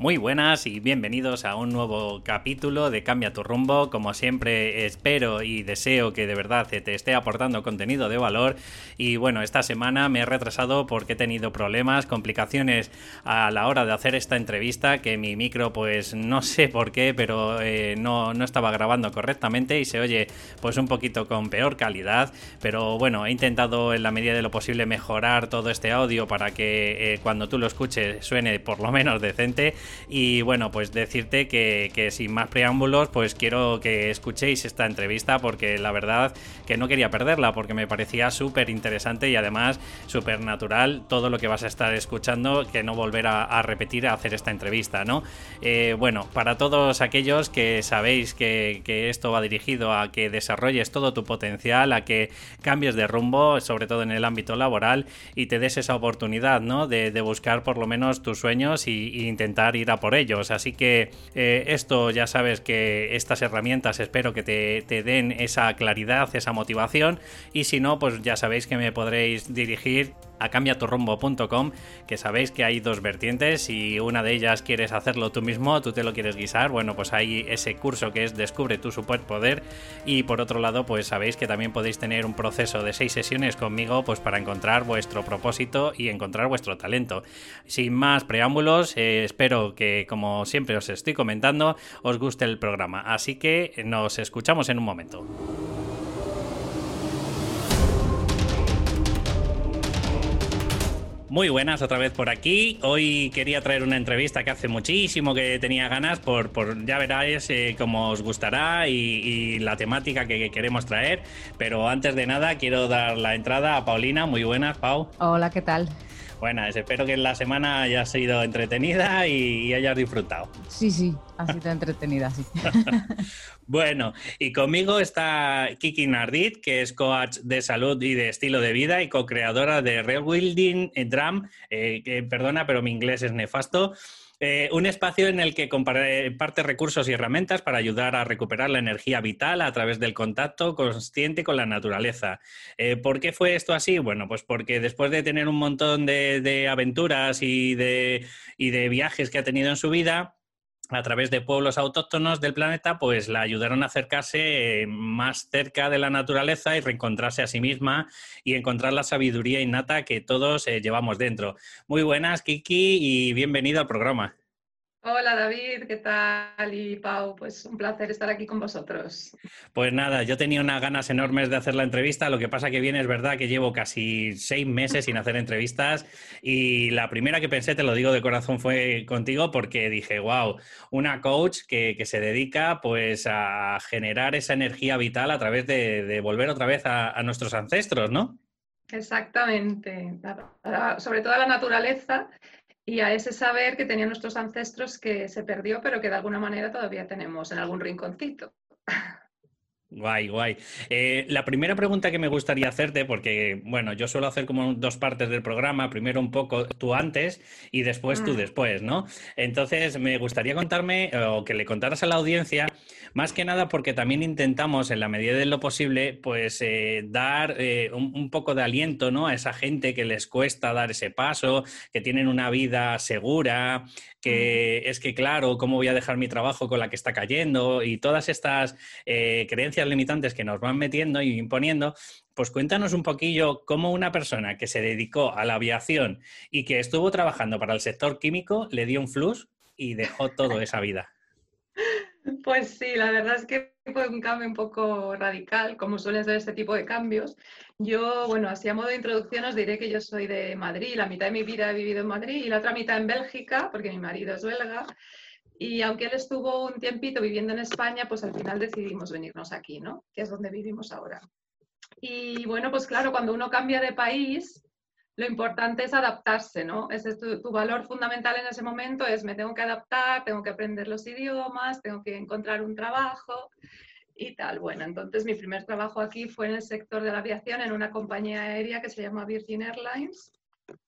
Muy buenas y bienvenidos a un nuevo capítulo de Cambia tu rumbo. Como siempre espero y deseo que de verdad te esté aportando contenido de valor. Y bueno, esta semana me he retrasado porque he tenido problemas, complicaciones a la hora de hacer esta entrevista, que mi micro pues no sé por qué, pero eh, no, no estaba grabando correctamente y se oye pues un poquito con peor calidad. Pero bueno, he intentado en la medida de lo posible mejorar todo este audio para que eh, cuando tú lo escuches suene por lo menos decente. Y bueno, pues decirte que, sin más preámbulos, pues quiero que escuchéis esta entrevista porque la verdad que no quería perderla porque me parecía súper interesante y además súper natural todo lo que vas a estar escuchando, que no volver a, repetir a hacer esta entrevista, ¿no? Eh, bueno, para todos aquellos que sabéis que, esto va dirigido a que desarrolles todo tu potencial, a que cambies de rumbo, sobre todo en el ámbito laboral, y te des esa oportunidad, ¿no? De, buscar por lo menos tus sueños y intentar ir por ellos. Así que eh, esto ya sabes que estas herramientas espero que te, te, den esa claridad, esa motivación. Y si no, pues ya sabéis que me podréis dirigir a cambiaturrumbo.com, que sabéis que hay dos vertientes y una de ellas quieres hacerlo tú mismo, tú te lo quieres guisar, bueno, pues hay ese curso que es Descubre tu superpoder y por otro lado, pues sabéis que también podéis tener un proceso de seis sesiones conmigo, pues para encontrar vuestro propósito y encontrar vuestro talento. Sin más preámbulos, eh, espero que como siempre os estoy comentando, os guste el programa, así que nos escuchamos en un momento. Muy buenas, otra vez por aquí. Hoy quería traer una entrevista que hace muchísimo que tenía ganas, por, por ya veráis eh, cómo os gustará y, la temática que queremos traer. Pero antes de nada, quiero dar la entrada a Paulina. Muy buenas, Pau. Hola, ¿qué tal? Buenas, espero que la semana haya sido entretenida y, hayas disfrutado. Sí, sí, ha sido entretenida, sí. bueno, y conmigo está Kiki Nardit, que es coach de salud y de estilo de vida y co-creadora de Rewilding Drum, eh, perdona, pero mi inglés es nefasto. Eh, un espacio en el que comparte recursos y herramientas para ayudar a recuperar la energía vital a través del contacto consciente con la naturaleza. Eh, ¿Por qué fue esto así? Bueno, pues porque después de tener un montón de, aventuras y de viajes que ha tenido en su vida, a través de pueblos autóctonos del planeta, pues la ayudaron a acercarse eh, más cerca de la naturaleza y reencontrarse a sí misma y encontrar la sabiduría innata que todos eh, llevamos dentro. Muy buenas, Kiki, y bienvenido al programa. Hola David, ¿qué tal? Y Pau, pues un placer estar aquí con vosotros. Pues nada, yo tenía unas ganas enormes de hacer la entrevista, lo que pasa que bien es verdad que llevo casi seis meses sin hacer entrevistas y la primera que pensé, te lo digo de corazón, fue contigo porque dije, wow, una coach que, se dedica pues a generar esa energía vital a través de, volver otra vez a, a nuestros ancestros, ¿no? Exactamente, sobre todo a la naturaleza y a ese saber que tenían nuestros ancestros que se perdió, pero que de alguna manera todavía tenemos en algún rinconcito. Guay, guay. Eh, la primera pregunta que me gustaría hacerte, porque bueno, yo suelo hacer como dos partes del programa, primero un poco tú antes y después tú mm. después, ¿no? Entonces me gustaría contarme o que le contaras a la audiencia más que nada porque también intentamos, en la medida de lo posible, pues eh, dar eh, un, poco de aliento ¿no? a esa gente que les cuesta dar ese paso, que tienen una vida segura, que es que, claro, ¿cómo voy a dejar mi trabajo con la que está cayendo? Y todas estas eh, creencias limitantes que nos van metiendo y imponiendo, pues cuéntanos un poquillo cómo una persona que se dedicó a la aviación y que estuvo trabajando para el sector químico le dio un flux y dejó toda esa vida. Pues sí, la verdad es que fue un cambio un poco radical, como suelen ser este tipo de cambios. Yo, bueno, así a modo de introducción os diré que yo soy de Madrid, la mitad de mi vida he vivido en Madrid y la otra mitad en Bélgica, porque mi marido es belga. Y aunque él estuvo un tiempito viviendo en España, pues al final decidimos venirnos aquí, ¿no? Que es donde vivimos ahora. Y bueno, pues claro, cuando uno cambia de país, lo importante es adaptarse, ¿no? Ese es tu, valor fundamental en ese momento, es me tengo que adaptar, tengo que aprender los idiomas, tengo que encontrar un trabajo y tal. Bueno, entonces mi primer trabajo aquí fue en el sector de la aviación, en una compañía aérea que se llama Virgin Airlines.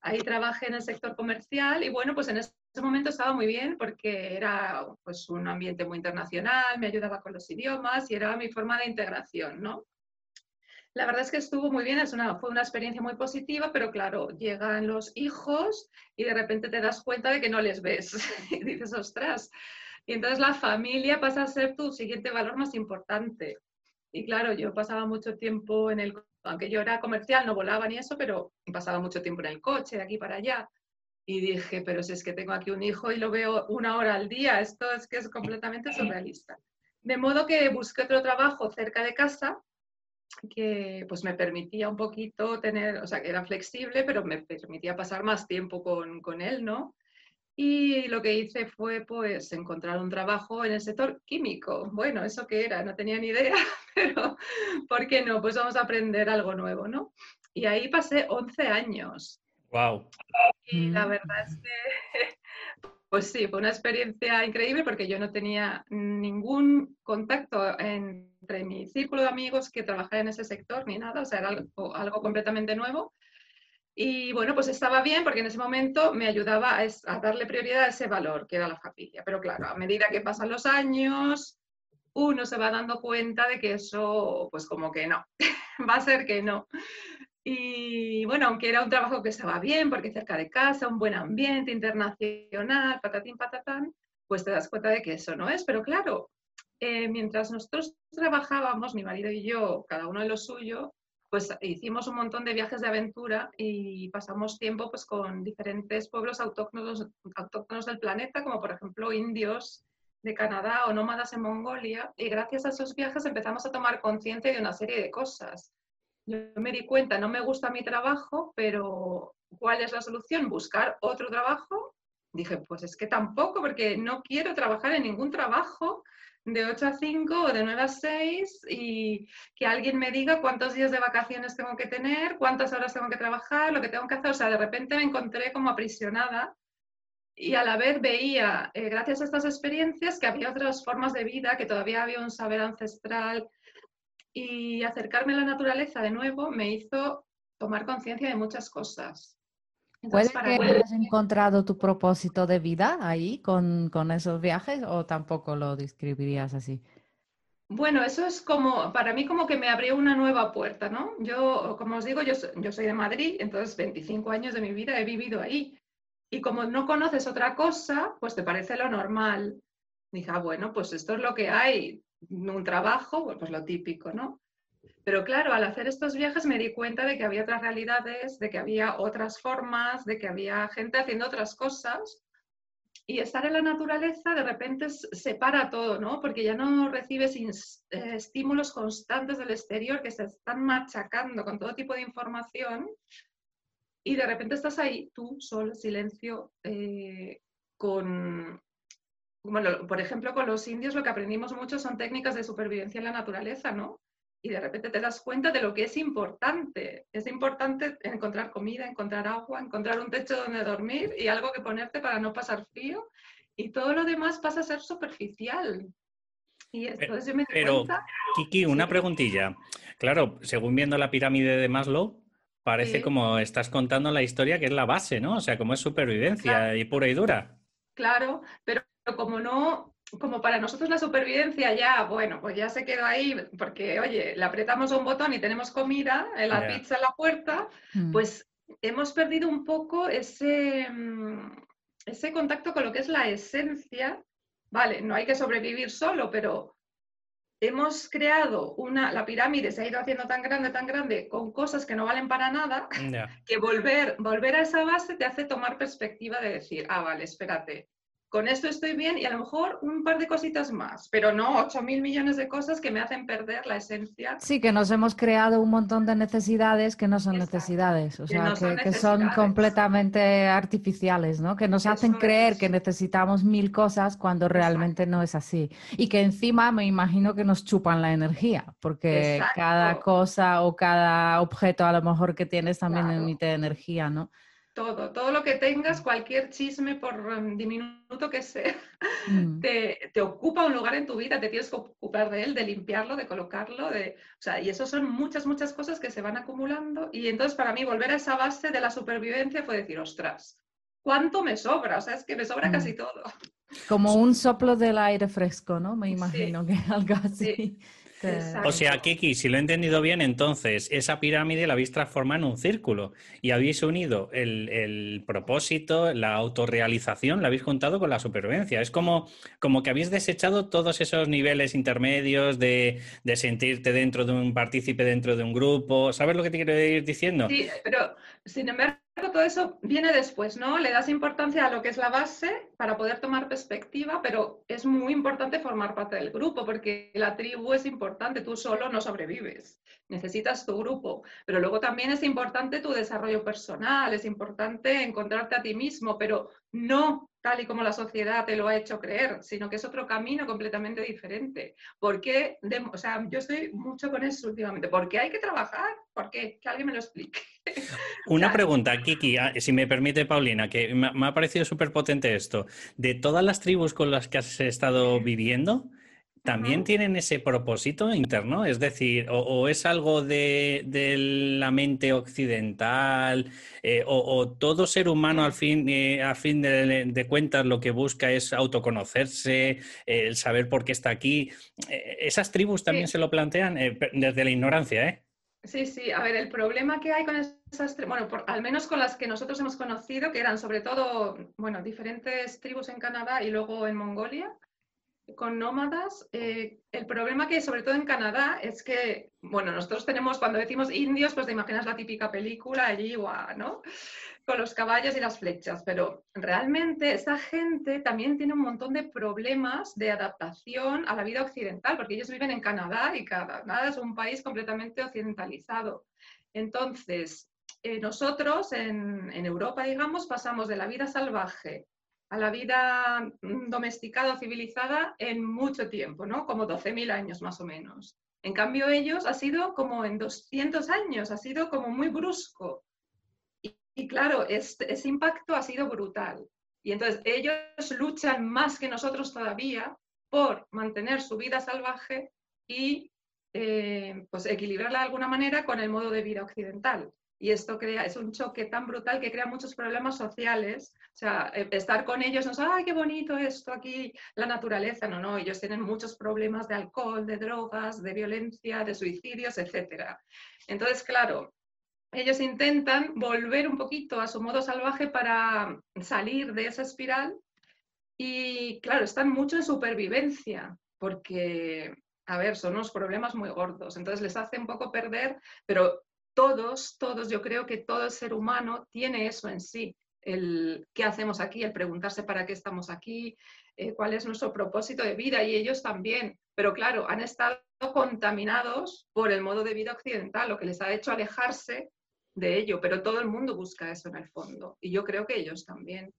Ahí trabajé en el sector comercial y bueno, pues en ese momento estaba muy bien porque era pues un ambiente muy internacional, me ayudaba con los idiomas y era mi forma de integración, ¿no? La verdad es que estuvo muy bien, es una, fue una experiencia muy positiva, pero claro, llegan los hijos y de repente te das cuenta de que no les ves y dices, ostras. Y entonces la familia pasa a ser tu siguiente valor más importante. Y claro, yo pasaba mucho tiempo en el, aunque yo era comercial, no volaba ni eso, pero pasaba mucho tiempo en el coche, de aquí para allá. Y dije, pero si es que tengo aquí un hijo y lo veo una hora al día, esto es que es completamente surrealista. De modo que busqué otro trabajo cerca de casa que pues me permitía un poquito tener, o sea, que era flexible, pero me permitía pasar más tiempo con, con él, ¿no? Y lo que hice fue pues encontrar un trabajo en el sector químico. Bueno, ¿eso qué era? No tenía ni idea, pero ¿por qué no? Pues vamos a aprender algo nuevo, ¿no? Y ahí pasé 11 años. ¡Wow! Y la verdad es que, pues sí, fue una experiencia increíble porque yo no tenía ningún contacto entre mi círculo de amigos que trabajara en ese sector ni nada, o sea, era algo, algo completamente nuevo. Y bueno, pues estaba bien porque en ese momento me ayudaba a, darle prioridad a ese valor que era la familia. Pero claro, a medida que pasan los años, uno se va dando cuenta de que eso, pues como que no, va a ser que no. Y bueno, aunque era un trabajo que estaba bien, porque cerca de casa, un buen ambiente internacional, patatín, patatán, pues te das cuenta de que eso no es. Pero claro, eh, mientras nosotros trabajábamos, mi marido y yo, cada uno de lo suyo, pues hicimos un montón de viajes de aventura y pasamos tiempo pues con diferentes pueblos autóctonos, autóctonos del planeta, como por ejemplo indios de Canadá o nómadas en Mongolia. Y gracias a esos viajes empezamos a tomar conciencia de una serie de cosas. Yo me di cuenta, no me gusta mi trabajo, pero ¿cuál es la solución? Buscar otro trabajo. Dije, pues es que tampoco, porque no quiero trabajar en ningún trabajo de 8 a 5 o de 9 a 6 y que alguien me diga cuántos días de vacaciones tengo que tener, cuántas horas tengo que trabajar, lo que tengo que hacer. O sea, de repente me encontré como aprisionada y a la vez veía, eh, gracias a estas experiencias, que había otras formas de vida, que todavía había un saber ancestral y acercarme a la naturaleza de nuevo me hizo tomar conciencia de muchas cosas. ¿Puede que hayas encontrado tu propósito de vida ahí con, con, esos viajes o tampoco lo describirías así? Bueno, eso es como, para mí como que me abrió una nueva puerta, ¿no? Yo, como os digo, yo, yo soy de Madrid, entonces 25 años de mi vida he vivido ahí. Y como no conoces otra cosa, pues te parece lo normal. Dije, ah, bueno, pues esto es lo que hay, un trabajo, pues lo típico, ¿no? Pero claro, al hacer estos viajes me di cuenta de que había otras realidades, de que había otras formas, de que había gente haciendo otras cosas. Y estar en la naturaleza de repente separa todo, ¿no? Porque ya no recibes eh, estímulos constantes del exterior que se están machacando con todo tipo de información. Y de repente estás ahí, tú, solo, silencio, eh, con, bueno, por ejemplo, con los indios lo que aprendimos mucho son técnicas de supervivencia en la naturaleza, ¿no? Y de repente te das cuenta de lo que es importante. Es importante encontrar comida, encontrar agua, encontrar un techo donde dormir y algo que ponerte para no pasar frío. Y todo lo demás pasa a ser superficial. Y entonces yo me Pero, Kiki, una preguntilla. Claro, según viendo la pirámide de Maslow, parece como estás contando la historia que es la base, ¿no? O sea, como es supervivencia y pura y dura. Claro, pero como no, como para nosotros la supervivencia ya, bueno, pues ya se quedó ahí, porque oye, le apretamos un botón y tenemos comida, en la pizza en la puerta, mm. pues hemos perdido un poco ese, mm, ese contacto con lo que es la esencia. Vale, no hay que sobrevivir solo, pero hemos creado una, la pirámide se ha ido haciendo tan grande, tan grande, con cosas que no valen para nada, que volver, volver a esa base te hace tomar perspectiva de decir, ah, vale, espérate, con esto estoy bien y a lo mejor un par de cositas más, pero no 8 mil millones de cosas que me hacen perder la esencia. Sí, que nos hemos creado un montón de necesidades que no son necesidades, o sea, que, son completamente artificiales, ¿no? Que nos hacen creer que necesitamos mil cosas cuando realmente no es así. Y que encima me imagino que nos chupan la energía, porque cada cosa o cada objeto a lo mejor que tienes también emite energía, ¿no? Todo, todo lo que tengas, cualquier chisme, por um, diminuto que sea, mm. te, ocupa un lugar en tu vida, te tienes que ocupar de él, de limpiarlo, de colocarlo, de, o sea, y eso son muchas, muchas cosas que se van acumulando. Y entonces para mí volver a esa base de la supervivencia fue decir, ostras, ¿cuánto me sobra? O sea, es que me sobra mm. casi todo. Como un soplo del aire fresco, ¿no? Me imagino que algo así. O sea, Kiki, si lo he entendido bien, entonces esa pirámide la habéis transformado en un círculo y habéis unido el, propósito, la autorrealización, la habéis juntado con la supervivencia. Es como, como que habéis desechado todos esos niveles intermedios de, de sentirte dentro de un partícipe, dentro de un grupo. ¿Sabes lo que te quiero ir diciendo? Sí, pero sin embargo todo eso viene después, ¿no? Le das importancia a lo que es la base para poder tomar perspectiva, pero es muy importante formar parte del grupo porque la tribu es importante, tú solo no sobrevives, necesitas tu grupo, pero luego también es importante tu desarrollo personal, es importante encontrarte a ti mismo, pero no tal y como la sociedad te lo ha hecho creer, sino que es otro camino completamente diferente. ¿Por qué? o sea, yo estoy mucho con eso últimamente. ¿Por qué hay que trabajar? ¿Por qué? Que alguien me lo explique. Una pregunta, Kiki, ah, si me permite, Paulina, que me ha parecido súper potente esto. De todas las tribus con las que has estado viviendo, ¿También tienen ese propósito interno? Es decir, o, es algo de, la mente occidental, eh, o, todo ser humano al fin, eh, a fin de, cuentas lo que busca es autoconocerse, el saber por qué está aquí. Eh, ¿Esas tribus también se lo plantean desde la ignorancia? ¿eh? Sí, sí, a ver, el problema que hay con esas, bueno, al menos con las que nosotros hemos conocido, que eran sobre todo, bueno, diferentes tribus en Canadá y luego en Mongolia, con nómadas, eh, el problema que sobre todo en Canadá es que, bueno, nosotros tenemos, cuando decimos indios, pues te imaginas la típica película allí, ¿no? Con los caballos y las flechas, pero realmente esa gente también tiene un montón de problemas de adaptación a la vida occidental, porque ellos viven en Canadá y Canadá es un país completamente occidentalizado. Entonces, eh, nosotros en Europa, digamos, pasamos de la vida salvaje a la vida mm, domesticada o civilizada en mucho tiempo, ¿no? Como 12.000 años más o menos. En cambio, ellos ha sido como en 200 años, ha sido como muy brusco. Y, claro, este, ese impacto ha sido brutal. Y entonces ellos luchan más que nosotros todavía por mantener su vida salvaje y eh, pues equilibrarla de alguna manera con el modo de vida occidental. Y esto crea, es un choque tan brutal que crea muchos problemas sociales. O sea, eh, estar con ellos no es, ay, qué bonito esto aquí, la naturaleza. No, no, ellos tienen muchos problemas de alcohol, de drogas, de violencia, de suicidios, etc. Entonces, claro, ellos intentan volver un poquito a su modo salvaje para salir de esa espiral y, claro, están mucho en supervivencia, porque, a ver, son unos problemas muy gordos. Entonces les hace un poco perder, pero todos, todos, yo creo que todo el ser humano tiene eso en sí, el qué hacemos aquí, el preguntarse para qué estamos aquí, eh, cuál es nuestro propósito de vida y ellos también. Pero claro, han estado contaminados por el modo de vida occidental, lo que les ha hecho alejarse de ello, pero todo el mundo busca eso en el fondo y yo creo que ellos también.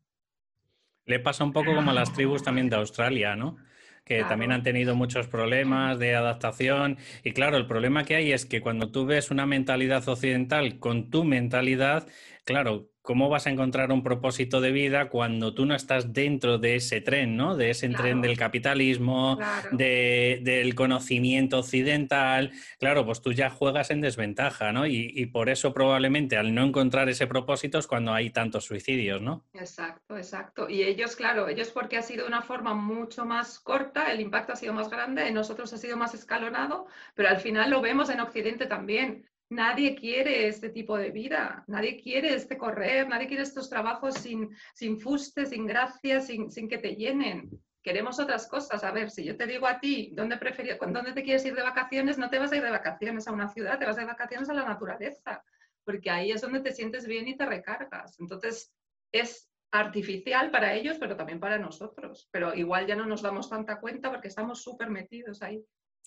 Le pasa un poco como a las tribus también de Australia, ¿no? Que también han tenido muchos problemas de adaptación. Y claro, el problema que hay es que cuando tú ves una mentalidad occidental con tu mentalidad, claro, ¿cómo vas a encontrar un propósito de vida cuando tú no estás dentro de ese tren, ¿no? De ese tren del capitalismo, del conocimiento occidental. Claro, pues tú ya juegas en desventaja, ¿no? Y, por eso probablemente al no encontrar ese propósito es cuando hay tantos suicidios, ¿no? Exacto, exacto. Y ellos, claro, ellos porque ha sido una forma mucho más corta, el impacto ha sido más grande, en nosotros ha sido más escalonado, pero al final lo vemos en Occidente también. Nadie quiere este tipo de vida, nadie quiere este correr, nadie quiere estos trabajos sin, sin fuste, sin gracia, sin, sin, que te llenen. Queremos otras cosas. A ver, si yo te digo a ti, ¿dónde, ¿dónde te quieres ir de vacaciones? No te vas a ir de vacaciones a una ciudad, te vas de vacaciones a la naturaleza, porque ahí es donde te sientes bien y te recargas. Entonces, es artificial para ellos, pero también para nosotros. Pero igual ya no nos damos tanta cuenta porque estamos súper metidos ahí.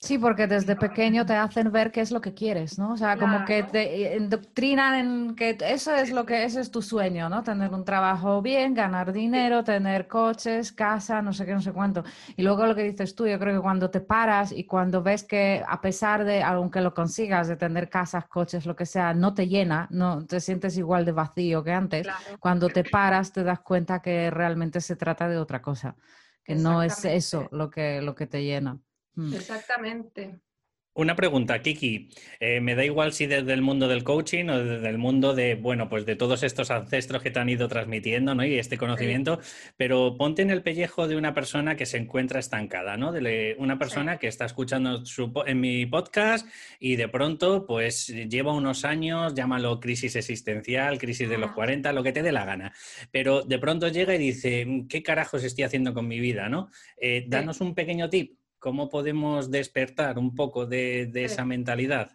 Sí, porque desde pequeño te hacen ver qué es lo que quieres, ¿no? O sea, como que te indoctrinan en que eso es lo que ese es tu sueño, ¿no? Tener un trabajo bien, ganar dinero, tener coches, casa, no sé qué, no sé cuánto. Y luego lo que dices tú, yo creo que cuando te paras y cuando ves que a pesar de, aunque lo consigas, de tener casas, coches, lo que sea, no te llena, no te sientes igual de vacío que antes, cuando te paras te das cuenta que realmente se trata de otra cosa, que no es eso lo que, lo que te llena. Mm. Exactamente. Una pregunta, Kiki. Eh, me da igual si desde el mundo del coaching o desde el mundo de, bueno, pues de todos estos ancestros que te han ido transmitiendo, ¿no? Y este conocimiento, pero ponte en el pellejo de una persona que se encuentra estancada, ¿no? De una persona que está escuchando en mi podcast y de pronto, pues lleva unos años, llámalo crisis existencial, crisis de los 40, lo que te dé la gana. Pero de pronto llega y dice, ¿qué carajos estoy haciendo con mi vida, ¿no? Eh, danos un pequeño tip ¿Cómo podemos despertar un poco de, esa mentalidad?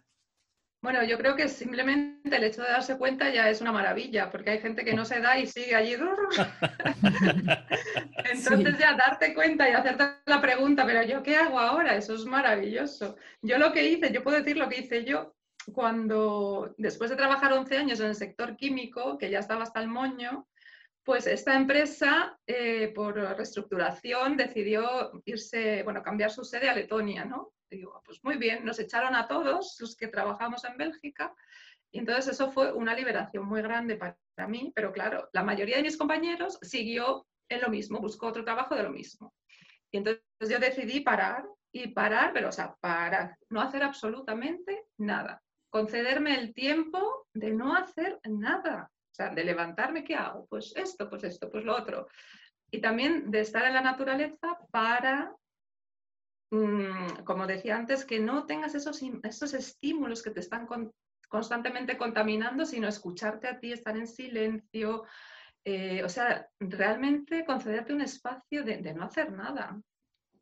Bueno, yo creo que simplemente el hecho de darse cuenta ya es una maravilla, porque hay gente que no se da y sigue allí. Entonces ya darte cuenta y hacerte la pregunta, pero yo qué hago ahora, eso es maravilloso. Yo lo que hice, yo puedo decir lo que hice yo cuando, después de trabajar 11 años en el sector químico, que ya estaba hasta el moño, pues esta empresa, eh, por reestructuración, decidió irse, bueno, cambiar su sede a Letonia, ¿no? digo, pues muy bien, nos echaron a todos los que trabajamos en Bélgica y entonces eso fue una liberación muy grande para mí, pero claro, la mayoría de mis compañeros siguió en lo mismo, buscó otro trabajo de lo mismo. Y entonces yo decidí parar y parar, pero o sea, parar, no hacer absolutamente nada, concederme el tiempo de no hacer nada sea, de levantarme, ¿qué hago? Pues esto, pues esto, pues lo otro. Y también de estar en la naturaleza para, mm, como decía antes, que no tengas esos, esos estímulos que te están constantemente contaminando, sino escucharte a ti, estar en silencio. Eh, o sea, realmente concederte un espacio de, no hacer nada.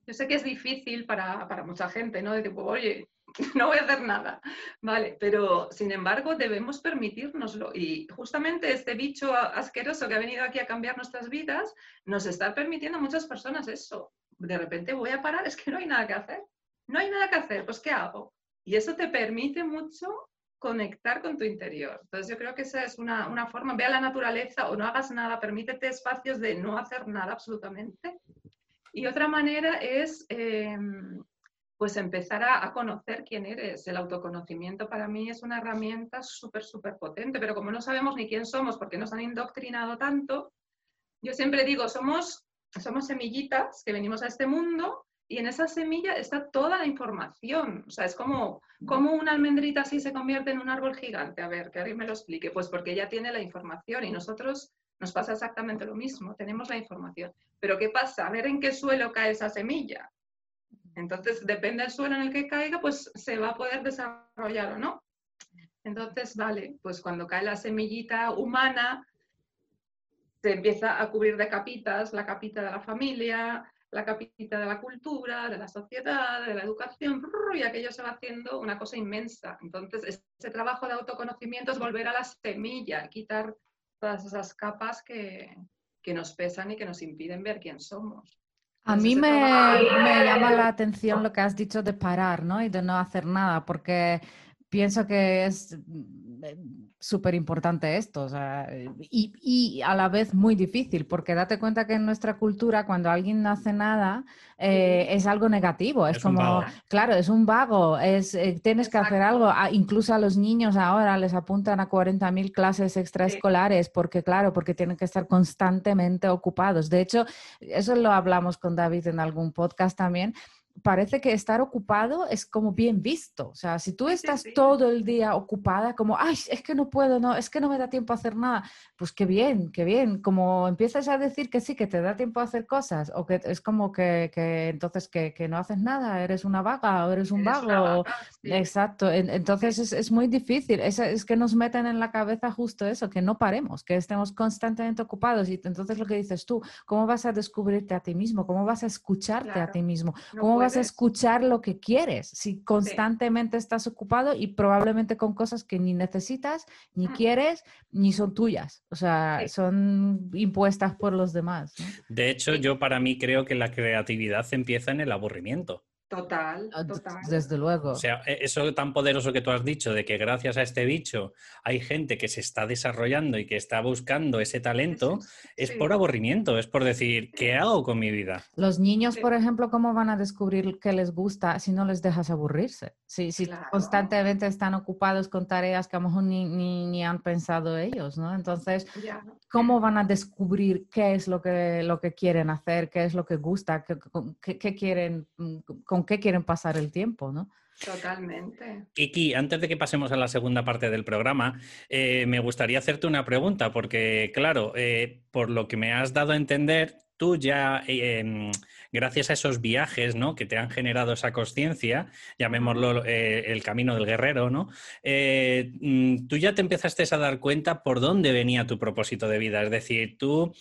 Yo sé que es difícil para, para mucha gente, ¿no? De tipo, oye, no voy a hacer nada, ¿vale? Pero, sin embargo, debemos permitírnoslo. Y justamente este bicho asqueroso que ha venido aquí a cambiar nuestras vidas, nos está permitiendo a muchas personas eso. De repente voy a parar, es que no hay nada que hacer. No hay nada que hacer, pues ¿qué hago? Y eso te permite mucho conectar con tu interior. Entonces yo creo que esa es una, una forma, ve a la naturaleza o no hagas nada, permítete espacios de no hacer nada absolutamente. Y otra manera es em, pues empezar a, conocer quién eres. El autoconocimiento para mí es una herramienta súper, súper potente, pero como no sabemos ni quién somos porque nos han indoctrinado tanto, yo siempre digo, somos, somos semillitas que venimos a este mundo y en esa semilla está toda la información. O sea, es como, como una almendrita así se convierte en un árbol gigante. A ver, que alguien me lo explique. Pues porque ya tiene la información y nosotros nos pasa exactamente lo mismo, tenemos la información. Pero ¿qué pasa? A ver en qué suelo cae esa semilla. Entonces, depende del suelo en el que caiga, pues se va a poder desarrollar o no. Entonces, vale, pues cuando cae la semillita humana, se empieza a cubrir de capitas, la capita de la familia, la capita de la cultura, de la sociedad, de la educación, y aquello se va haciendo una cosa inmensa. Entonces, ese trabajo de autoconocimiento es volver a la semilla, quitar todas esas capas que, que nos pesan y que nos impiden ver quién somos. A mí me, me, llama la atención lo que has dicho de parar, ¿no? Y de no hacer nada, porque pienso que es súper importante esto, y, a la vez muy difícil, porque date cuenta que en nuestra cultura cuando alguien no hace nada eh, es algo negativo, es, como, claro, es un vago, es, eh, tienes que hacer algo, ah, incluso a los niños ahora les apuntan a 40.000 clases extraescolares, porque claro, porque tienen que estar constantemente ocupados. De hecho, eso lo hablamos con David en algún podcast también, parece que estar ocupado es como bien visto. O sea, si tú estás todo el día ocupada, como, ay, es que no puedo, no, es que no me da tiempo a hacer nada, pues qué bien, qué bien. Como empiezas a decir que sí, que te da tiempo a hacer cosas, o que es como que, que entonces que, que, no haces nada, eres una vaga o eres un vago. Exacto. Entonces es, es, muy difícil. Es, es que nos meten en la cabeza justo eso, que no paremos, que estemos constantemente ocupados. Y entonces lo que dices tú, ¿cómo vas a descubrirte a ti mismo? ¿Cómo vas a escucharte a ti mismo? ¿Cómo vas a escuchar lo que quieres si constantemente estás ocupado y probablemente con cosas que ni necesitas, ni quieres, ni son tuyas? O sea, son impuestas por los demás. De hecho, yo para mí creo que la creatividad empieza en el aburrimiento. Total, ah, total. Desde luego. O sea, e, eso tan poderoso que tú has dicho, de que gracias a este bicho hay gente que se está desarrollando y que está buscando ese talento, es por aburrimiento, es por decir, ¿qué hago con mi vida? Los niños, por ejemplo, ¿cómo van a descubrir qué les gusta si no les dejas aburrirse? Si, si constantemente están ocupados con tareas que a lo mejor ni, ni, han pensado ellos, ¿no? Entonces, ¿cómo van a descubrir qué es lo que, lo que quieren hacer, qué es lo que gusta, qué, qué quieren, mm, con qué quieren pasar el tiempo, ¿no? Totalmente. Kiki, antes de que pasemos a la segunda parte del programa, eh, me gustaría hacerte una pregunta, porque claro, eh, por lo que me has dado a entender, tú ya, eh, em, gracias a esos viajes, ¿no? Que te han generado esa conciencia, llamémoslo eh, el camino del guerrero, ¿no? Eh, mm, tú ya te empezaste a dar cuenta por dónde venía tu propósito de vida. Es decir, tú,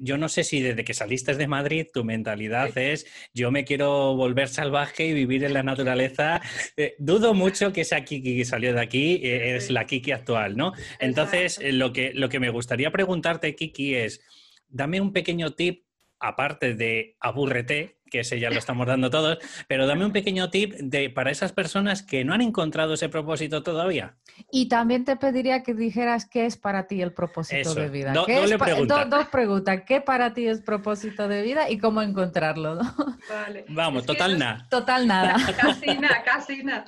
yo no sé si desde que saliste de Madrid tu mentalidad es yo me quiero volver salvaje y vivir en la naturaleza. dudo mucho que esa Kiki que salió de aquí es la Kiki actual, ¿no? Entonces, lo que, lo que me gustaría preguntarte, Kiki, es dame un pequeño tip aparte de abúrrete, que ese ya lo estamos dando todos, pero dame un pequeño tip de, para esas personas que no han encontrado ese propósito todavía. Y también te pediría que dijeras qué es para ti el propósito de vida. dos preguntas. ¿Qué para ti es propósito de vida y cómo encontrarlo? Vamos, total nada. Total nada. Casi nada, casi nada.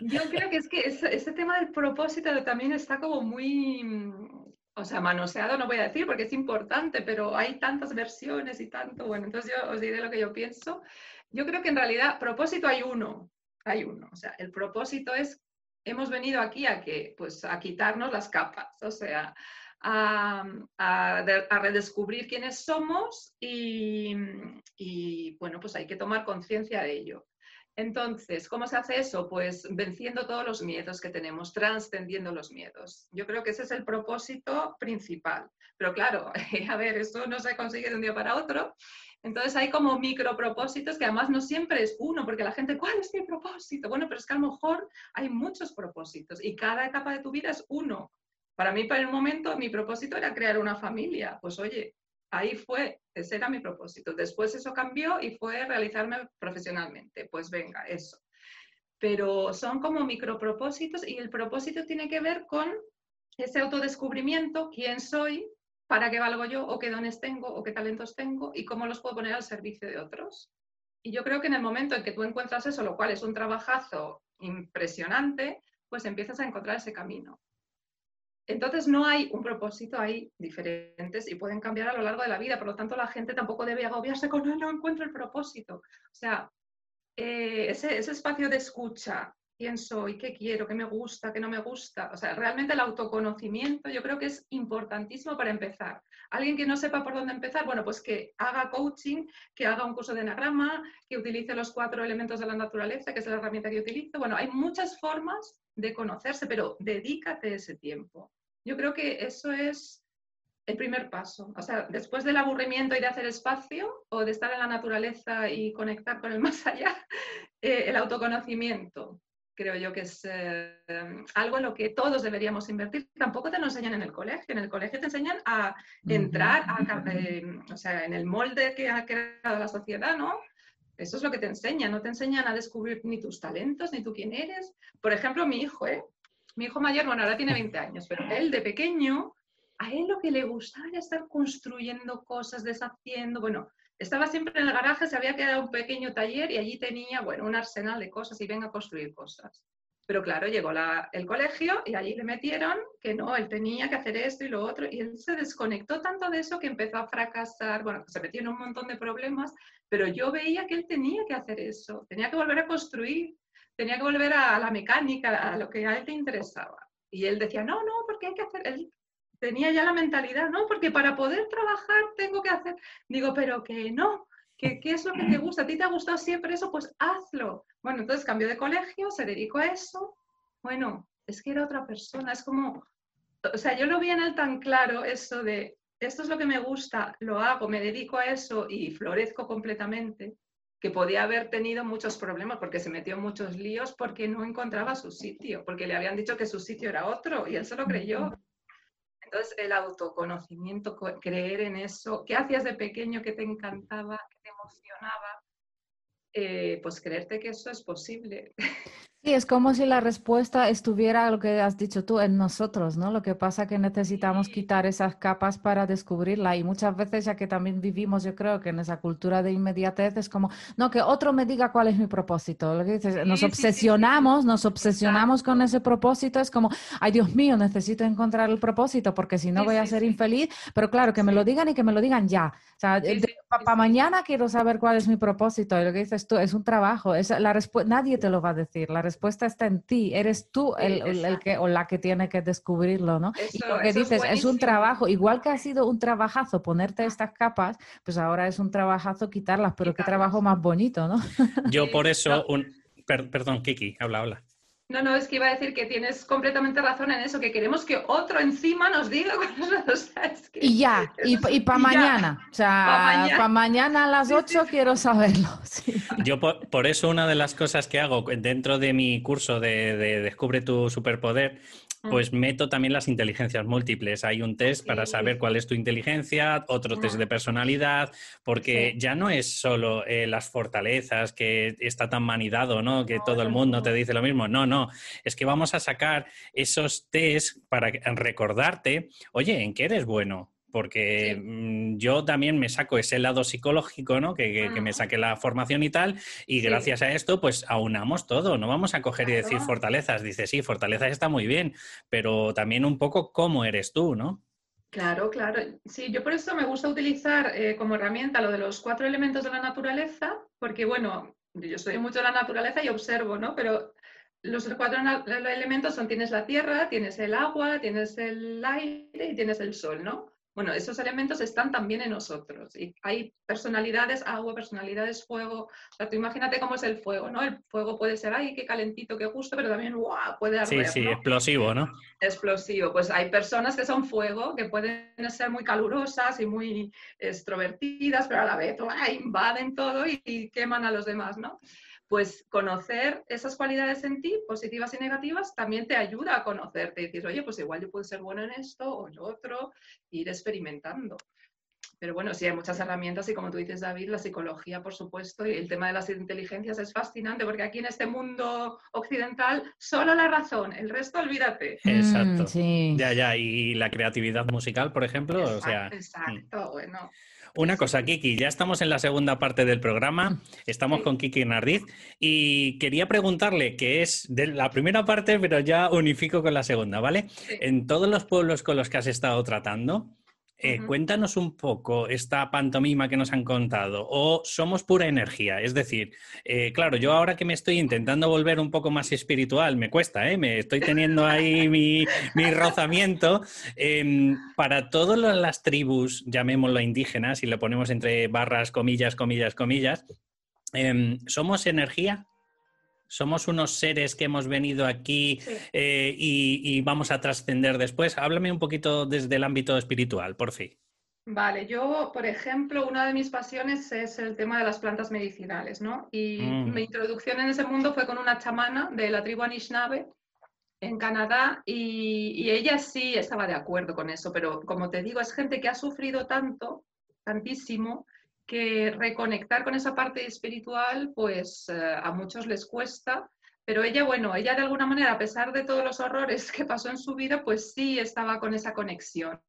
Yo creo que es que ese tema del propósito también está como muy o sea, manoseado no voy a decir porque es importante, pero hay tantas versiones y tanto, bueno, entonces yo os diré lo que yo pienso. Yo creo que en realidad propósito hay uno, hay uno, o sea, el propósito es, hemos venido aquí a que, pues a quitarnos las capas, o sea, a, a, redescubrir quiénes somos y, y, bueno, pues hay que tomar conciencia de ello. Entonces, ¿cómo se hace eso? Pues venciendo todos los miedos que tenemos, trascendiendo los miedos. Yo creo que ese es el propósito principal. Pero claro, a ver, esto no se consigue de un día para otro. Entonces hay como micro propósitos que además no siempre es uno, porque la gente, ¿cuál es mi propósito? Bueno, pero es que a lo mejor hay muchos propósitos y cada etapa de tu vida es uno. Para mí, para el momento, mi propósito era crear una familia. Pues oye, ahí fue, ese era mi propósito. Después eso cambió y fue realizarme profesionalmente. Pues venga, eso. Pero son como micropropósitos y el propósito tiene que ver con ese autodescubrimiento, quién soy, para qué valgo yo, o qué dones tengo, o qué talentos tengo, y cómo los puedo poner al servicio de otros. Y yo creo que en el momento en que tú encuentras eso, lo cual es un trabajazo impresionante, pues empiezas a encontrar ese camino. Entonces no hay un propósito, hay diferentes y pueden cambiar a lo largo de la vida, por lo tanto la gente tampoco debe agobiarse con no, no encuentro el propósito. O sea, eh, ese, espacio de escucha, quién soy, qué quiero, qué me gusta, qué no me gusta. O sea, realmente el autoconocimiento yo creo que es importantísimo para empezar. Alguien que no sepa por dónde empezar, bueno, pues que haga coaching, que haga un curso de enagrama, que utilice los cuatro elementos de la naturaleza, que es la herramienta que utilizo. Bueno, hay muchas formas de conocerse, pero dedícate ese tiempo. Yo creo que eso es el primer paso. O sea, después del aburrimiento y de hacer espacio o de estar en la naturaleza y conectar con el más allá, eh, el autoconocimiento creo yo que es eh, algo en lo que todos deberíamos invertir. Tampoco te lo enseñan en el colegio. En el colegio te enseñan a entrar eh, o sea, en el molde que ha creado la sociedad, ¿no? Eso es lo que te enseñan. No te enseñan a descubrir ni tus talentos, ni tú quién eres. Por ejemplo, mi hijo, ¿eh? Mi hijo mayor, bueno, ahora tiene 20 años, pero él de pequeño, a él lo que le gustaba era estar construyendo cosas, deshaciendo, bueno, estaba siempre en el garaje, se había quedado un pequeño taller y allí tenía, bueno, un arsenal de cosas y venga a construir cosas. Pero claro, llegó el colegio y allí le metieron que no, él tenía que hacer esto y lo otro, y él se desconectó tanto de eso que empezó a fracasar, bueno, se metió en un montón de problemas, pero yo veía que él tenía que hacer eso, tenía que volver a construir, tenía que volver a la mecánica, a lo que a él te interesaba. Y él decía, no, no, porque hay que hacer, él tenía ya la mentalidad, no, porque para poder trabajar tengo que hacer, digo, pero que no, que qué es lo que te gusta, a ti te ha gustado siempre eso, pues hazlo. Bueno, entonces cambió de colegio, se dedicó a eso, bueno, es que era otra persona, es como, o sea, yo lo vi en él tan claro eso de, esto es lo que me gusta, lo hago, me dedico a eso y florezco completamente que podía haber tenido muchos problemas porque se metió en muchos líos porque no encontraba su sitio, porque le habían dicho que su sitio era otro y él se lo creyó. Entonces, el autoconocimiento, creer en eso, ¿qué hacías de pequeño que te encantaba, que te emocionaba? Eh, pues creerte que eso es posible. Sí, es como si la respuesta estuviera, lo que has dicho tú, en nosotros, ¿no? Lo que pasa es que necesitamos quitar esas capas para descubrirla y muchas veces, ya que también vivimos, yo creo que en esa cultura de inmediatez, es como, no, que otro me diga cuál es mi propósito. Lo que dices, nos obsesionamos, nos obsesionamos con ese propósito, es como, ay Dios mío, necesito encontrar el propósito porque si no voy a ser infeliz, pero claro, que me lo digan y que me lo digan ya. O sea, para mañana quiero saber cuál es mi propósito y lo que dices tú, es un trabajo, es la nadie te lo va a decir, la respuesta está en ti, eres tú el, que o la que tiene que descubrirlo, ¿no? y lo que dices, es, un trabajo, igual que ha sido un trabajazo ponerte estas capas, pues ahora es un trabajazo quitarlas, pero qué trabajo más bonito, ¿no? Yo por eso, un... perdón, Kiki, habla, habla. No, no, es que iba a decir que tienes completamente razón en eso, que queremos que otro encima nos diga o sea, Y ya, y, para mañana. O sea, para mañana. a las 8 quiero saberlo. Yo por, eso una de las cosas que hago dentro de mi curso de Descubre tu superpoder pues meto también las inteligencias múltiples. Hay un test para saber cuál es tu inteligencia, otro test de personalidad, porque ya no es solo eh, las fortalezas, que está tan manidado, ¿no? Que todo el mundo te dice lo mismo. No, no. Es que vamos a sacar esos test para recordarte, oye, ¿en qué eres bueno? Porque mm, yo también me saco ese lado psicológico, ¿no? Que, me saque la formación y tal, y gracias a esto, pues aunamos todo, no vamos a coger y decir fortalezas, dice, sí, fortalezas está muy bien, pero también un poco cómo eres tú, ¿no? Claro, claro. Sí, yo por eso me gusta utilizar eh, como herramienta lo de los cuatro elementos de la naturaleza, porque bueno, yo soy mucho de la naturaleza y observo, ¿no? Pero los cuatro elementos son, tienes la tierra, tienes el agua, tienes el aire y tienes el sol, ¿no? Bueno, esos elementos están también en nosotros y hay personalidades agua, personalidades fuego. O sea, tú imagínate cómo es el fuego, ¿no? El fuego puede ser, ay, qué calentito, qué justo, pero también, ¡guau! Puede arder, Sí, sí, explosivo, ¿no? Explosivo. Pues hay personas que son fuego, que pueden ser muy calurosas y muy extrovertidas, pero a la vez invaden todo y queman a los demás, ¿no? Pues conocer esas cualidades en ti, positivas y negativas, también te ayuda a conocerte y decir, oye, pues igual yo puedo ser bueno en esto o en lo otro, ir experimentando. Pero bueno, sí hay muchas herramientas y como tú dices, David, la psicología, por supuesto, y el tema de las inteligencias es fascinante porque aquí en este mundo occidental, solo la razón, el resto olvídate. Exacto. Mm, ya, ya, y la creatividad musical, por ejemplo, o sea... Exacto, bueno. Una cosa, Kiki, ya estamos en la segunda parte del programa, estamos con Kiki Nardiz y quería preguntarle qué es de la primera parte, pero ya unifico con la segunda, ¿vale? En todos los pueblos con los que has estado tratando, eh, cuéntanos un poco esta pantomima que nos han contado, o somos pura energía. Es decir, eh, claro, yo ahora que me estoy intentando volver un poco más espiritual, me cuesta, ¿eh? me estoy teniendo ahí mi, rozamiento. Em, para todas las tribus, llamémoslo indígenas, y lo ponemos entre barras, comillas, comillas, comillas, em, ¿somos energía? Somos unos seres que hemos venido aquí eh, y, vamos a trascender después. Háblame un poquito desde el ámbito espiritual, por fin. Vale, yo, por ejemplo, una de mis pasiones es el tema de las plantas medicinales, ¿no? Y mm. mi introducción en ese mundo fue con una chamana de la tribu Anishinaabe en Canadá y, y ella sí estaba de acuerdo con eso, pero como te digo, es gente que ha sufrido tanto, tantísimo, que reconectar con esa parte espiritual, pues eh, a muchos les cuesta, pero ella, bueno, ella de alguna manera, a pesar de todos los horrores que pasó en su vida, pues sí estaba con esa conexión.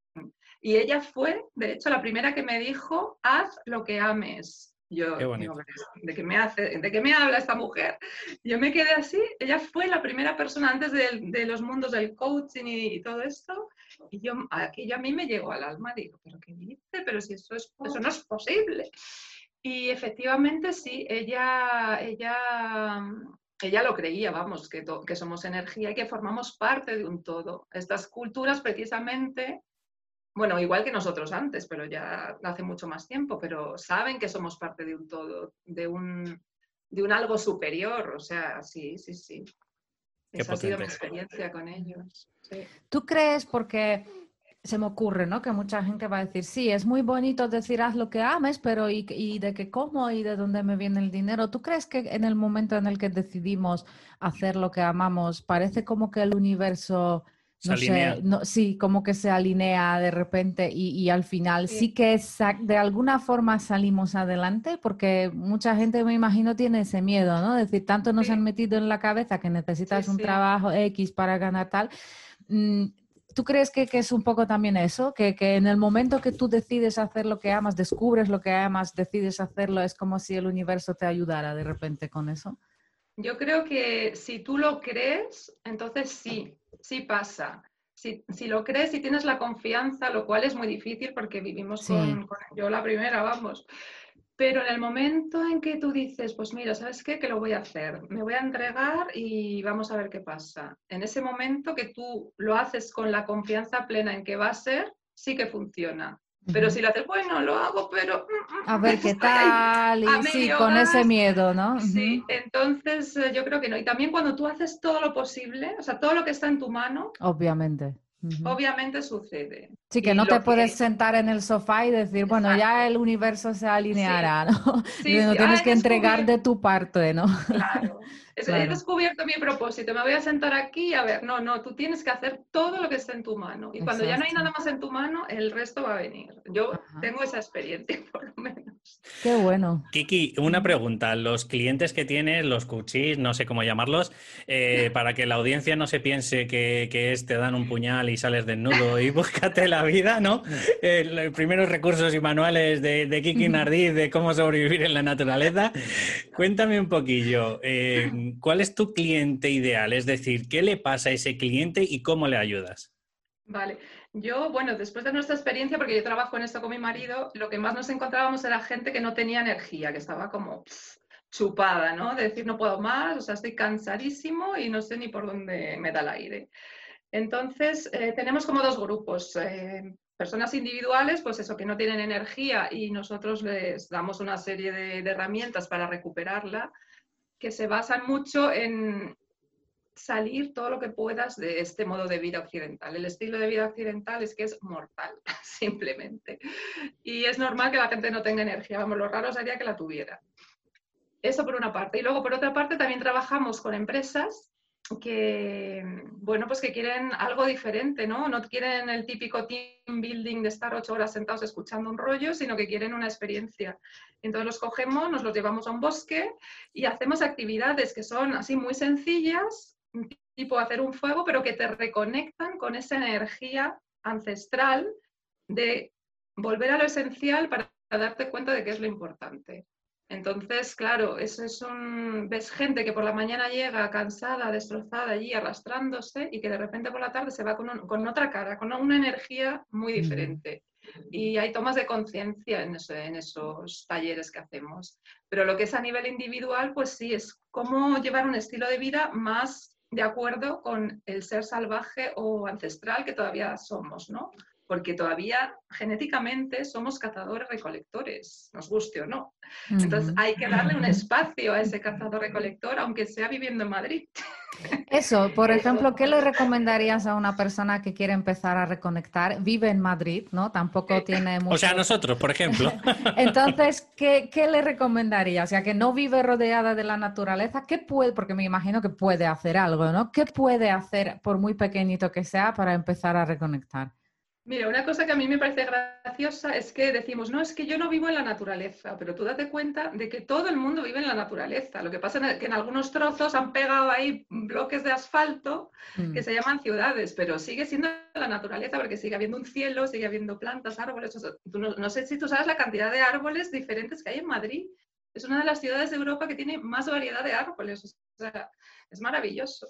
Y ella fue, de hecho, la primera que me dijo, haz lo que ames. Yo, ¿de qué, me hace, ¿de qué me habla esta mujer? Yo me quedé así, ella fue la primera persona antes de, los mundos del coaching y, todo esto, y yo, aquello a mí me llegó al alma, digo, ¿pero qué dice? Pero si eso, es, eso no es posible. Y efectivamente sí, ella, ella, ella lo creía, vamos, que, que somos energía y que formamos parte de un todo. Estas culturas precisamente bueno, igual que nosotros antes, pero ya hace mucho más tiempo, pero saben que somos parte de un todo, de un, de un algo superior. O sea, sí, sí, sí. Esa ha sido mi experiencia con ellos. ¿Tú crees, porque se me ocurre, ¿no? Que mucha gente va a decir, sí, es muy bonito decir haz lo que ames, pero ¿y, y de qué cómo y de dónde me viene el dinero? ¿Tú crees que en el momento en el que decidimos hacer lo que amamos, parece como que el universo no sé, sí, como que se alinea de repente y, al final sí. que de alguna forma salimos adelante porque mucha gente me imagino tiene ese miedo, ¿no? Es decir, tanto nos han metido en la cabeza que necesitas un trabajo X para ganar tal. Mm, ¿Tú crees que, es un poco también eso? Que, que, en el momento que tú decides hacer lo que amas, descubres lo que amas, decides hacerlo, es como si el universo te ayudara de repente con eso. Yo creo que si tú lo crees, entonces sí, sí pasa. Si, lo crees y tienes la confianza, lo cual es muy difícil porque vivimos con, yo la primera, vamos. Pero en el momento en que tú dices, pues mira, ¿sabes qué? Que lo voy a hacer. Me voy a entregar y vamos a ver qué pasa. En ese momento que tú lo haces con la confianza plena en que va a ser, sí que funciona. Pero si lo haces, bueno, lo hago, pero... Mm, mm, a ver qué tal, y sí, con ese miedo, ¿no? Sí, entonces eh, yo creo que no. Y también cuando tú haces todo lo posible, o sea, todo lo que está en tu mano... Obviamente. Obviamente sucede. Sí, que no te puedes sentar en el sofá y decir, bueno, ya el universo se alineará, ¿no? Sí, no tienes que entregar de tu parte, ¿no? Claro. He descubierto mi propósito, me voy a sentar aquí a ver, no, no, tú tienes que hacer todo lo que está en tu mano. Y cuando ya no hay nada más en tu mano, el resto va a venir. Yo tengo esa experiencia, por lo menos. Qué bueno. Kiki, una pregunta. Los clientes que tienes, los coaches, no sé cómo llamarlos, eh, para que la audiencia no se piense que, que, es te dan un puñal y sales desnudo y búscate la vida, ¿no? Eh, los primeros recursos y manuales de, de Kiki Nardiz de cómo sobrevivir en la naturaleza. Cuéntame un poquillo. Eh, ¿cuál es tu cliente ideal? Es decir, ¿qué le pasa a ese cliente y cómo le ayudas? Vale, yo, bueno, después de nuestra experiencia, porque yo trabajo en esto con mi marido, lo que más nos encontrábamos era gente que no tenía energía, que estaba como chupada, ¿no? De decir, no puedo más, o sea, estoy cansadísimo y no sé ni por dónde me da el aire. Entonces, eh, tenemos como dos grupos. Eh, personas individuales, pues eso, que no tienen energía y nosotros les damos una serie de herramientas para recuperarla que se basan mucho en salir todo lo que puedas de este modo de vida occidental. El estilo de vida occidental es que es mortal, simplemente. Y es normal que la gente no tenga energía. Vamos, lo raro sería que la tuviera. Eso por una parte. Y luego, por otra parte, también trabajamos con empresas que, bueno, pues que quieren algo diferente, ¿no? No quieren el típico team building de estar ocho horas sentados escuchando un rollo, sino que quieren una experiencia. Entonces los cogemos, nos los llevamos a un bosque y hacemos actividades que son así muy sencillas, tipo hacer un fuego, pero que te reconectan con esa energía ancestral de volver a lo esencial para darte cuenta de qué es lo importante. Entonces, claro, eso es un... ves gente que por la mañana llega cansada, destrozada allí, arrastrándose y que de repente por la tarde se va con, otra cara, con una energía muy diferente. Y hay tomas de conciencia en, en, esos talleres que hacemos. Pero lo que es a nivel individual, pues sí, es cómo llevar un estilo de vida más de acuerdo con el ser salvaje o ancestral que todavía somos, ¿no? Porque todavía genéticamente somos cazadores-recolectores, nos guste o no. Entonces hay que darle un espacio a ese cazador-recolector, aunque sea viviendo en Madrid. Eso, por ejemplo, ¿qué le recomendarías a una persona que quiere empezar a reconectar? Vive en Madrid, ¿no? Tampoco tiene mucho... O sea, nosotros, por ejemplo. Entonces, ¿qué, ¿qué, le recomendarías? O sea, que no vive rodeada de la naturaleza, ¿qué puede, porque me imagino que puede hacer algo, ¿no? ¿Qué puede hacer, por muy pequeñito que sea, para empezar a reconectar? Mira, una cosa que a mí me parece graciosa es que decimos, no, es que yo no vivo en la naturaleza, pero tú date cuenta de que todo el mundo vive en la naturaleza. Lo que pasa es que en algunos trozos han pegado ahí bloques de asfalto que mm. se llaman ciudades, pero sigue siendo la naturaleza porque sigue habiendo un cielo, sigue habiendo plantas, árboles. no, sé si tú sabes la cantidad de árboles diferentes que hay en Madrid. Es una de las ciudades de Europa que tiene más variedad de árboles. O sea, es maravilloso.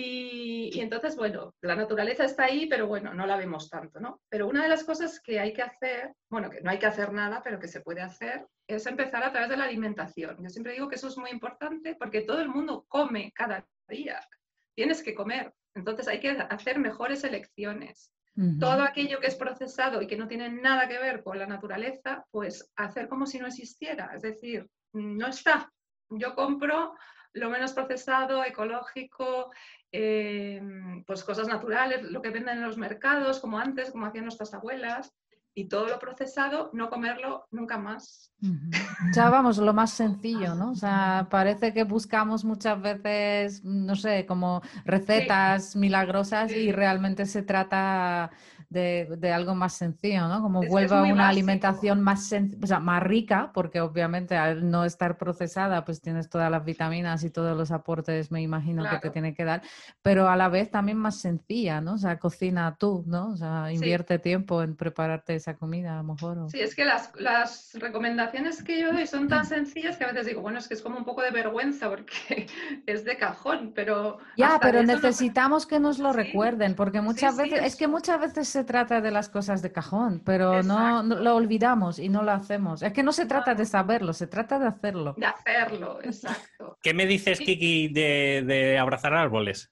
Y, entonces, bueno, la naturaleza está ahí, pero bueno, no la vemos tanto, ¿no? Pero una de las cosas que hay que hacer, bueno, que no hay que hacer nada, pero que se puede hacer, es empezar a través de la alimentación. Yo siempre digo que eso es muy importante porque todo el mundo come cada día. Tienes que comer. Entonces hay que hacer mejores elecciones. Todo aquello que es procesado y que no tiene nada que ver con la naturaleza, pues hacer como si no existiera. Es decir, no está. Yo compro lo menos procesado, ecológico, eh, pues cosas naturales, lo que venden en los mercados, como antes, como hacían nuestras abuelas. y todo lo procesado, no comerlo nunca más. Ya vamos, lo más sencillo, ¿no? O sea, parece que buscamos muchas veces, no sé, como recetas milagrosas y realmente se trata de, algo más sencillo, ¿no? Como vuelva a una alimentación más, o sea, más rica, porque obviamente al no estar procesada, pues tienes todas las vitaminas y todos los aportes, me imagino, que te tiene que dar, pero a la vez también más sencilla, ¿no? O sea, cocina tú, ¿no? O sea, invierte tiempo en prepararte esa comida, a lo mejor. Sí, es que las, las recomendaciones que yo doy son tan sencillas que a veces digo, bueno, es que es como un poco de vergüenza porque es de cajón, pero... Ya, pero necesitamos que nos lo recuerden, porque muchas veces, es que muchas veces se trata de las cosas de cajón, pero no, lo olvidamos y no lo hacemos. Es que no se trata de saberlo, se trata de hacerlo. De hacerlo, exacto. ¿Qué me dices, Kiki, de, abrazar árboles?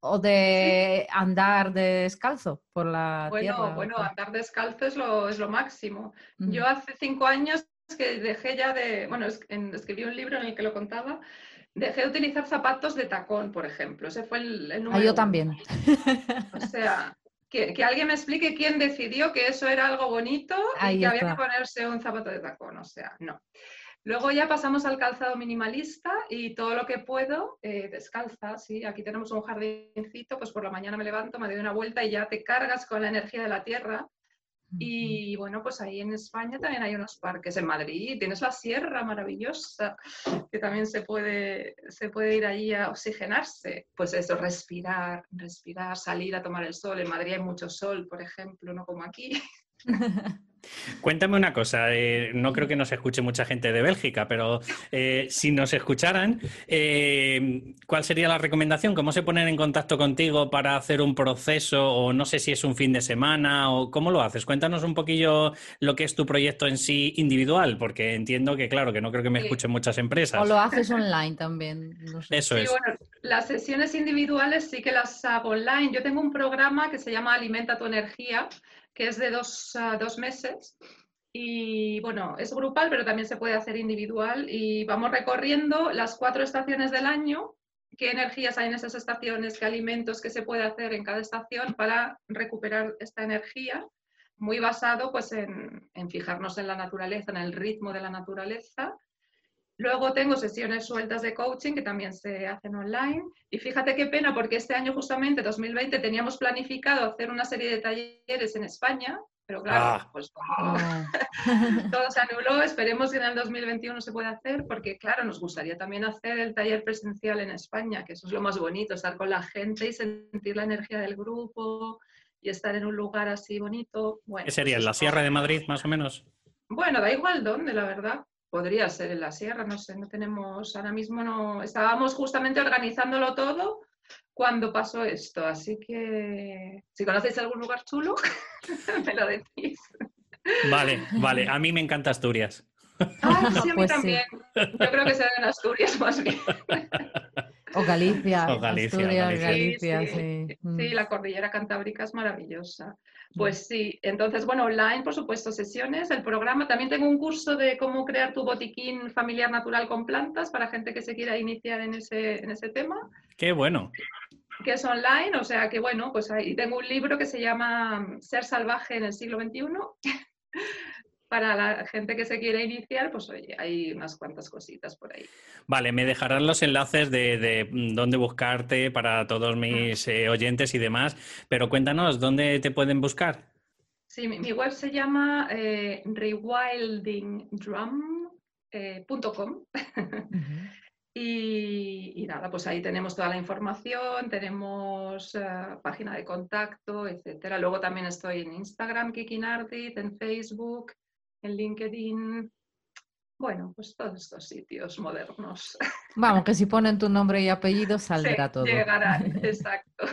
O de andar descalzo por la bueno, tierra. Bueno, andar descalzo es lo, es lo máximo. Yo hace cinco años que dejé ya de, bueno, escribí un libro en el que lo contaba, dejé de utilizar zapatos de tacón, por ejemplo. Ese fue el, el número. Ah, yo también. O sea, que, alguien me explique quién decidió que eso era algo bonito y que había que ponerse un zapato de tacón, o sea, no. Luego ya pasamos al calzado minimalista y todo lo que puedo eh, descalza, ¿sí? Aquí tenemos un jardincito, pues por la mañana me levanto, me doy una vuelta y ya te cargas con la energía de la tierra y bueno, pues ahí en España también hay unos parques. En Madrid tienes la sierra maravillosa, que también se puede, se puede ir allí a oxigenarse. Pues eso, respirar, respirar, salir a tomar el sol. En Madrid hay mucho sol, por ejemplo, no como aquí. Cuéntame una cosa, eh, no creo que nos escuche mucha gente de Bélgica, pero eh, si nos escucharan, eh, ¿cuál sería la recomendación? ¿Cómo se ponen en contacto contigo para hacer un proceso o no sé si es un fin de semana o cómo lo haces? Cuéntanos un poquillo lo que es tu proyecto en sí individual, porque entiendo que, claro, que no creo que me escuchen muchas empresas. O lo haces online también. Eso es. Bueno, las sesiones individuales sí que las hago online. Yo tengo un programa que se llama Alimenta tu energía que es de dos, dos meses. Y bueno, es grupal, pero también se puede hacer individual. Y vamos recorriendo las cuatro estaciones del año, qué energías hay en esas estaciones, qué alimentos que se puede hacer en cada estación para recuperar esta energía, muy basado pues en, en fijarnos en la naturaleza, en el ritmo de la naturaleza Luego tengo sesiones sueltas de coaching que también se hacen online. Y fíjate qué pena, porque este año justamente, 2020, teníamos planificado hacer una serie de talleres en España, pero claro, ah. pues ah. todo, se anuló. Esperemos que en el 2021 se pueda hacer, porque claro, nos gustaría también hacer el taller presencial en España, que eso es lo más bonito, estar con la gente y sentir la energía del grupo y estar en un lugar así bonito. Bueno, ¿Qué sería? ¿En la Sierra de Madrid, más o menos? Bueno, da igual dónde, la verdad podría ser en la sierra, no sé, no tenemos, ahora mismo no, estábamos justamente organizándolo todo cuando pasó esto, así que si conocéis algún lugar chulo, me lo decís. Vale, vale, a mí me encanta Asturias. Ah, sí, a mí pues también. Yo creo que será en Asturias más bien. O Galicia. O Galicia, Galicia. sí, mm. sí, la cordillera cantábrica es maravillosa. Pues sí, entonces, bueno, online, por supuesto, sesiones, el programa. También tengo un curso de cómo crear tu botiquín familiar natural con plantas para gente que se quiera iniciar en ese, en ese tema. Qué bueno. Que es online, o sea que bueno, pues ahí tengo un libro que se llama Ser salvaje en el siglo XXI. para la gente que se quiere iniciar, pues oye, hay unas cuantas cositas por ahí. Vale, me dejarán los enlaces de, dónde buscarte para todos mis eh, oyentes y demás, pero cuéntanos, ¿dónde te pueden buscar? Sí, mi, web se llama eh, rewildingdrum.com. Eh, y, nada, pues ahí tenemos toda la información, tenemos página de contacto, etcétera. Luego también estoy en Instagram, Kikinardit, en Facebook, en LinkedIn, bueno, pues todos estos sitios modernos. Vamos, que si ponen tu nombre y apellido saldrá todo. Llegarán, exacto.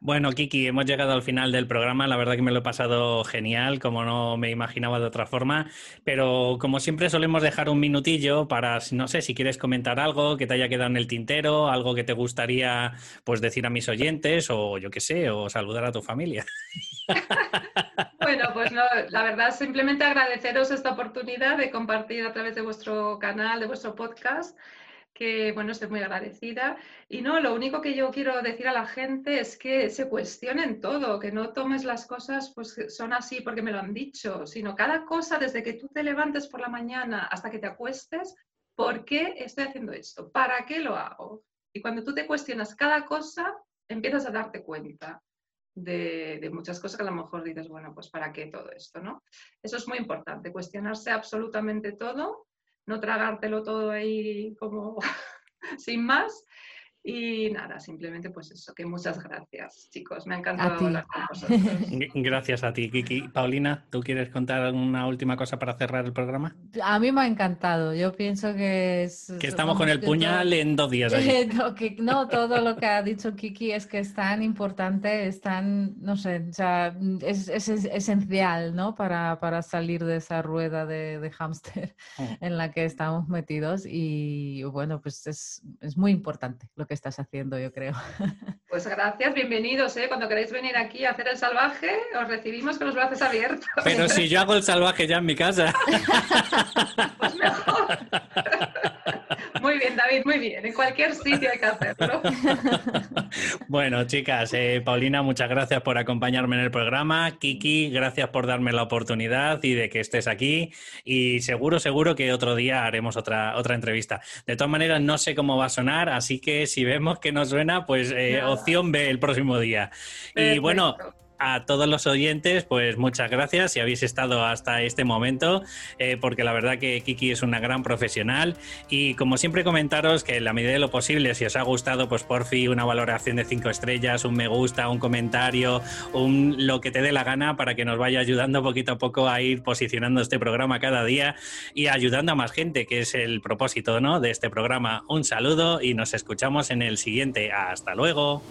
Bueno, Kiki, hemos llegado al final del programa. La verdad que me lo he pasado genial, como no me imaginaba de otra forma. Pero como siempre solemos dejar un minutillo para, no sé, si quieres comentar algo que te haya quedado en el tintero, algo que te gustaría pues decir a mis oyentes, o yo qué sé, o saludar a tu familia. bueno, pues no, la verdad simplemente agradeceros esta oportunidad de compartir a través de vuestro canal, de vuestro podcast que, bueno, estoy muy agradecida. Y no, lo único que yo quiero decir a la gente es que se cuestionen todo, que no tomes las cosas, pues son así porque me lo han dicho, sino cada cosa, desde que tú te levantes por la mañana hasta que te acuestes, ¿por qué estoy haciendo esto? ¿Para qué lo hago? Y cuando tú te cuestionas cada cosa, empiezas a darte cuenta. De, de, muchas cosas que a lo mejor dices, bueno, pues ¿para qué todo esto? ¿no? Eso es muy importante, cuestionarse absolutamente todo no tragártelo todo ahí como sin más. Y nada, simplemente pues eso, que muchas gracias, chicos. Me ha encantado hablar con vosotros. Gracias a ti, Kiki. Paulina, ¿tú quieres contar una última cosa para cerrar el programa? A mí me ha encantado. Yo pienso que es... Que estamos con el puñal en dos días. no, no, todo lo que ha dicho Kiki es que es tan importante, es tan, no sé, o sea, es, esencial, ¿no? Para, para, salir de esa rueda de, de hámster mm. en la que estamos metidos. Y bueno, pues es, es muy importante lo que estás haciendo, yo creo. Pues gracias, bienvenidos. ¿eh? Cuando queréis venir aquí a hacer el salvaje, os recibimos con los brazos abiertos. Pero si yo hago el salvaje ya en mi casa. Pues mejor. Muy bien, David, muy bien. En cualquier sitio hay que hacerlo. Bueno, chicas, eh, Paulina, muchas gracias por acompañarme en el programa. Kiki, gracias por darme la oportunidad y de que estés aquí. Y seguro, seguro que otro día haremos otra, otra entrevista. De todas maneras, no sé cómo va a sonar, así que si vemos que no suena, pues eh, opción B el próximo día. Y bueno a todos los oyentes, pues muchas gracias si habéis estado hasta este momento, eh, porque la verdad que Kiki es una gran profesional y como siempre comentaros que en la medida de lo posible, si os ha gustado, pues por fin una valoración de cinco estrellas, un me gusta, un comentario, un lo que te dé la gana para que nos vaya ayudando poquito a poco a ir posicionando este programa cada día y ayudando a más gente, que es el propósito ¿no? de este programa. Un saludo y nos escuchamos en el siguiente. Hasta luego.